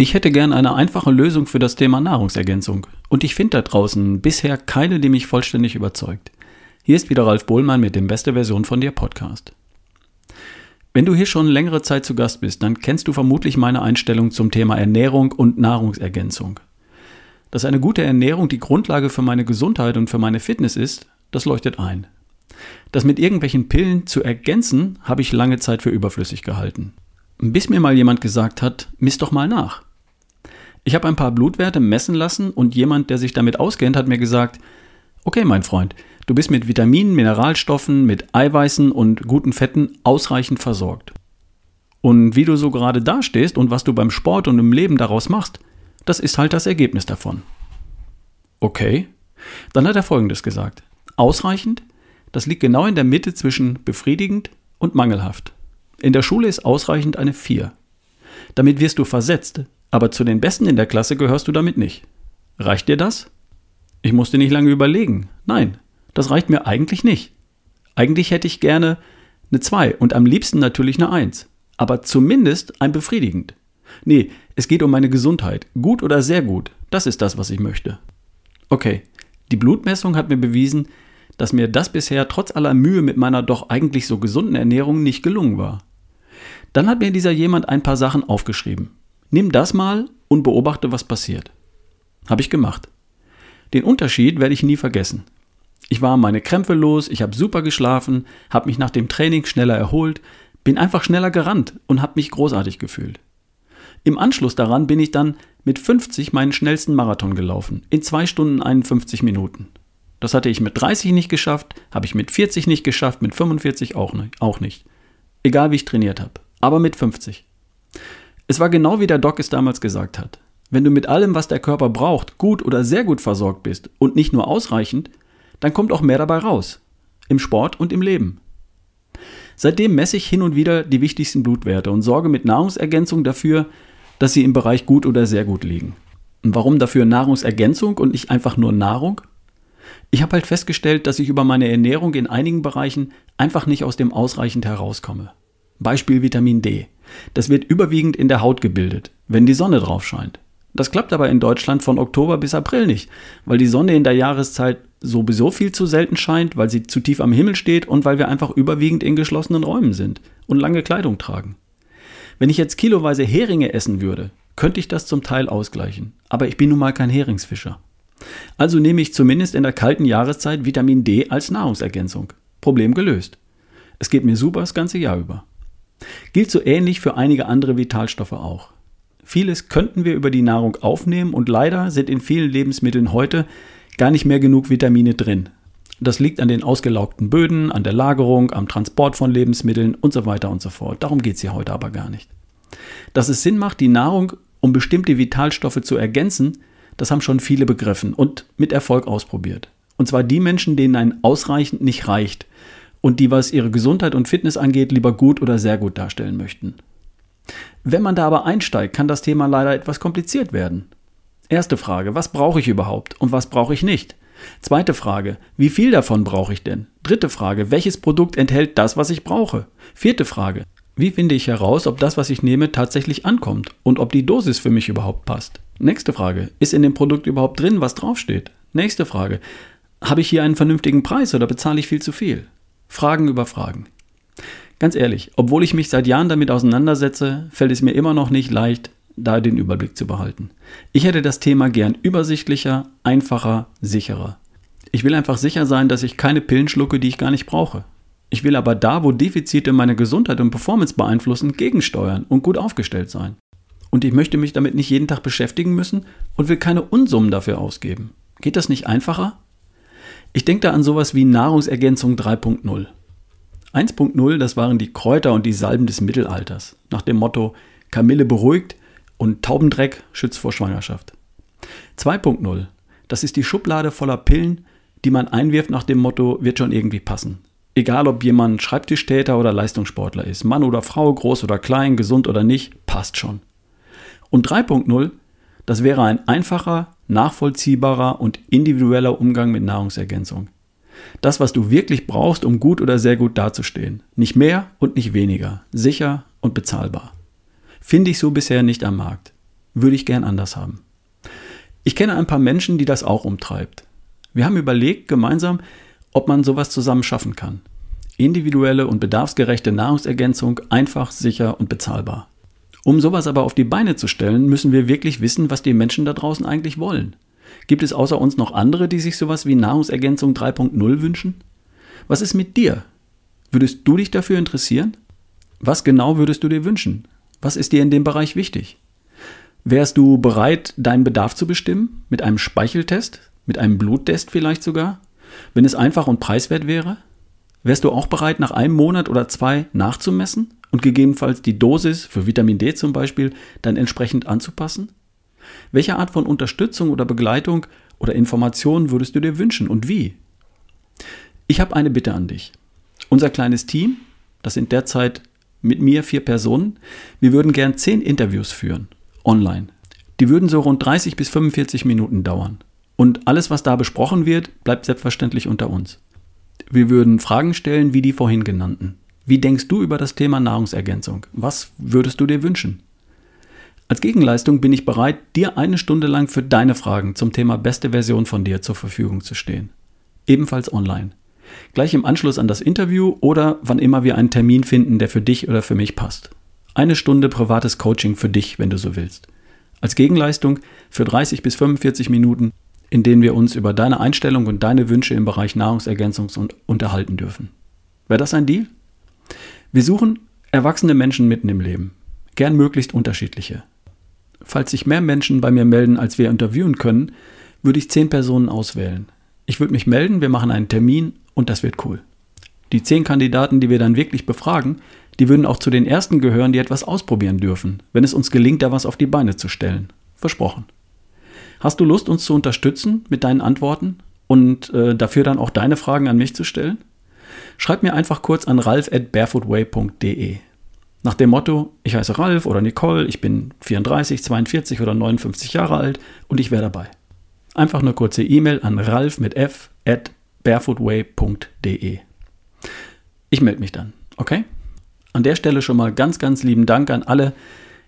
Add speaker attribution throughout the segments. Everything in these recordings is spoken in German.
Speaker 1: Ich hätte gern eine einfache Lösung für das Thema Nahrungsergänzung und ich finde da draußen bisher keine, die mich vollständig überzeugt. Hier ist wieder Ralf Bohlmann mit dem Beste Version von dir Podcast. Wenn du hier schon längere Zeit zu Gast bist, dann kennst du vermutlich meine Einstellung zum Thema Ernährung und Nahrungsergänzung. Dass eine gute Ernährung die Grundlage für meine Gesundheit und für meine Fitness ist, das leuchtet ein. Das mit irgendwelchen Pillen zu ergänzen, habe ich lange Zeit für überflüssig gehalten. Bis mir mal jemand gesagt hat, misst doch mal nach. Ich habe ein paar Blutwerte messen lassen und jemand, der sich damit auskennt, hat mir gesagt, okay mein Freund, du bist mit Vitaminen, Mineralstoffen, mit Eiweißen und guten Fetten ausreichend versorgt. Und wie du so gerade dastehst und was du beim Sport und im Leben daraus machst, das ist halt das Ergebnis davon. Okay. Dann hat er Folgendes gesagt. Ausreichend, das liegt genau in der Mitte zwischen befriedigend und mangelhaft. In der Schule ist ausreichend eine 4. Damit wirst du versetzt, aber zu den Besten in der Klasse gehörst du damit nicht. Reicht dir das? Ich musste nicht lange überlegen. Nein, das reicht mir eigentlich nicht. Eigentlich hätte ich gerne eine 2 und am liebsten natürlich eine 1. Aber zumindest ein befriedigend. Nee, es geht um meine Gesundheit. Gut oder sehr gut. Das ist das, was ich möchte. Okay, die Blutmessung hat mir bewiesen, dass mir das bisher trotz aller Mühe mit meiner doch eigentlich so gesunden Ernährung nicht gelungen war. Dann hat mir dieser jemand ein paar Sachen aufgeschrieben. Nimm das mal und beobachte, was passiert. Habe ich gemacht. Den Unterschied werde ich nie vergessen. Ich war meine Krämpfe los, ich habe super geschlafen, habe mich nach dem Training schneller erholt, bin einfach schneller gerannt und habe mich großartig gefühlt. Im Anschluss daran bin ich dann mit 50 meinen schnellsten Marathon gelaufen, in 2 Stunden 51 Minuten. Das hatte ich mit 30 nicht geschafft, habe ich mit 40 nicht geschafft, mit 45 auch nicht. Egal wie ich trainiert habe, aber mit 50. Es war genau wie der Doc es damals gesagt hat. Wenn du mit allem, was der Körper braucht, gut oder sehr gut versorgt bist und nicht nur ausreichend, dann kommt auch mehr dabei raus. Im Sport und im Leben. Seitdem messe ich hin und wieder die wichtigsten Blutwerte und sorge mit Nahrungsergänzung dafür, dass sie im Bereich gut oder sehr gut liegen. Und warum dafür Nahrungsergänzung und nicht einfach nur Nahrung? Ich habe halt festgestellt, dass ich über meine Ernährung in einigen Bereichen einfach nicht aus dem ausreichend herauskomme. Beispiel Vitamin D. Das wird überwiegend in der Haut gebildet, wenn die Sonne drauf scheint. Das klappt aber in Deutschland von Oktober bis April nicht, weil die Sonne in der Jahreszeit sowieso viel zu selten scheint, weil sie zu tief am Himmel steht und weil wir einfach überwiegend in geschlossenen Räumen sind und lange Kleidung tragen. Wenn ich jetzt kiloweise Heringe essen würde, könnte ich das zum Teil ausgleichen, aber ich bin nun mal kein Heringsfischer. Also nehme ich zumindest in der kalten Jahreszeit Vitamin D als Nahrungsergänzung. Problem gelöst. Es geht mir super das ganze Jahr über. Gilt so ähnlich für einige andere Vitalstoffe auch. Vieles könnten wir über die Nahrung aufnehmen und leider sind in vielen Lebensmitteln heute gar nicht mehr genug Vitamine drin. Das liegt an den ausgelaugten Böden, an der Lagerung, am Transport von Lebensmitteln und so weiter und so fort. Darum geht es hier heute aber gar nicht. Dass es Sinn macht, die Nahrung um bestimmte Vitalstoffe zu ergänzen, das haben schon viele begriffen und mit Erfolg ausprobiert. Und zwar die Menschen, denen ein ausreichend nicht reicht und die, was ihre Gesundheit und Fitness angeht, lieber gut oder sehr gut darstellen möchten. Wenn man da aber einsteigt, kann das Thema leider etwas kompliziert werden. Erste Frage, was brauche ich überhaupt und was brauche ich nicht? Zweite Frage, wie viel davon brauche ich denn? Dritte Frage, welches Produkt enthält das, was ich brauche? Vierte Frage, wie finde ich heraus, ob das, was ich nehme, tatsächlich ankommt und ob die Dosis für mich überhaupt passt? Nächste Frage, ist in dem Produkt überhaupt drin, was draufsteht? Nächste Frage, habe ich hier einen vernünftigen Preis oder bezahle ich viel zu viel? Fragen über Fragen. Ganz ehrlich, obwohl ich mich seit Jahren damit auseinandersetze, fällt es mir immer noch nicht leicht, da den Überblick zu behalten. Ich hätte das Thema gern übersichtlicher, einfacher, sicherer. Ich will einfach sicher sein, dass ich keine Pillen schlucke, die ich gar nicht brauche. Ich will aber da, wo Defizite meine Gesundheit und Performance beeinflussen, gegensteuern und gut aufgestellt sein. Und ich möchte mich damit nicht jeden Tag beschäftigen müssen und will keine Unsummen dafür ausgeben. Geht das nicht einfacher? Ich denke da an sowas wie Nahrungsergänzung 3.0. 1.0, das waren die Kräuter und die Salben des Mittelalters, nach dem Motto Kamille beruhigt und Taubendreck schützt vor Schwangerschaft. 2.0, das ist die Schublade voller Pillen, die man einwirft nach dem Motto wird schon irgendwie passen. Egal ob jemand Schreibtischtäter oder Leistungssportler ist, Mann oder Frau, groß oder klein, gesund oder nicht, passt schon. Und 3.0, das wäre ein einfacher, nachvollziehbarer und individueller Umgang mit Nahrungsergänzung. Das, was du wirklich brauchst, um gut oder sehr gut dazustehen. Nicht mehr und nicht weniger. Sicher und bezahlbar. Finde ich so bisher nicht am Markt. würde ich gern anders haben. Ich kenne ein paar Menschen, die das auch umtreibt. Wir haben überlegt gemeinsam, ob man sowas zusammen schaffen kann. Individuelle und bedarfsgerechte Nahrungsergänzung einfach, sicher und bezahlbar. Um sowas aber auf die Beine zu stellen, müssen wir wirklich wissen, was die Menschen da draußen eigentlich wollen. Gibt es außer uns noch andere, die sich sowas wie Nahrungsergänzung 3.0 wünschen? Was ist mit dir? Würdest du dich dafür interessieren? Was genau würdest du dir wünschen? Was ist dir in dem Bereich wichtig? Wärst du bereit, deinen Bedarf zu bestimmen? Mit einem Speicheltest? Mit einem Bluttest vielleicht sogar? Wenn es einfach und preiswert wäre? Wärst du auch bereit, nach einem Monat oder zwei nachzumessen und gegebenenfalls die Dosis für Vitamin D zum Beispiel dann entsprechend anzupassen? Welche Art von Unterstützung oder Begleitung oder Informationen würdest du dir wünschen und wie? Ich habe eine Bitte an dich. Unser kleines Team, das sind derzeit mit mir vier Personen, wir würden gern zehn Interviews führen, online. Die würden so rund 30 bis 45 Minuten dauern. Und alles, was da besprochen wird, bleibt selbstverständlich unter uns. Wir würden Fragen stellen wie die vorhin genannten. Wie denkst du über das Thema Nahrungsergänzung? Was würdest du dir wünschen? Als Gegenleistung bin ich bereit, dir eine Stunde lang für deine Fragen zum Thema beste Version von dir zur Verfügung zu stehen. Ebenfalls online gleich im Anschluss an das Interview oder wann immer wir einen Termin finden, der für dich oder für mich passt. Eine Stunde privates Coaching für dich, wenn du so willst. Als Gegenleistung für 30 bis 45 Minuten, in denen wir uns über deine Einstellung und deine Wünsche im Bereich Nahrungsergänzung unterhalten dürfen. Wäre das ein Deal? Wir suchen erwachsene Menschen mitten im Leben, gern möglichst unterschiedliche. Falls sich mehr Menschen bei mir melden, als wir interviewen können, würde ich zehn Personen auswählen. Ich würde mich melden, wir machen einen Termin und das wird cool. Die zehn Kandidaten, die wir dann wirklich befragen, die würden auch zu den ersten gehören, die etwas ausprobieren dürfen, wenn es uns gelingt, da was auf die Beine zu stellen. Versprochen. Hast du Lust, uns zu unterstützen mit deinen Antworten und äh, dafür dann auch deine Fragen an mich zu stellen? Schreib mir einfach kurz an ralf at barefootway.de. Nach dem Motto, ich heiße Ralf oder Nicole, ich bin 34, 42 oder 59 Jahre alt und ich wäre dabei. Einfach eine kurze E-Mail an ralf mit f at barefootway.de. Ich melde mich dann, okay? An der Stelle schon mal ganz, ganz lieben Dank an alle,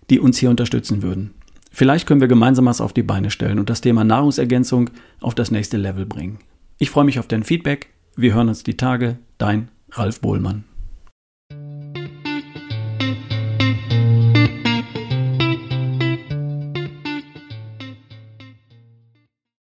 Speaker 1: die uns hier unterstützen würden. Vielleicht können wir gemeinsam was auf die Beine stellen und das Thema Nahrungsergänzung auf das nächste Level bringen. Ich freue mich auf dein Feedback. Wir hören uns die Tage. Dein Ralf Bohlmann.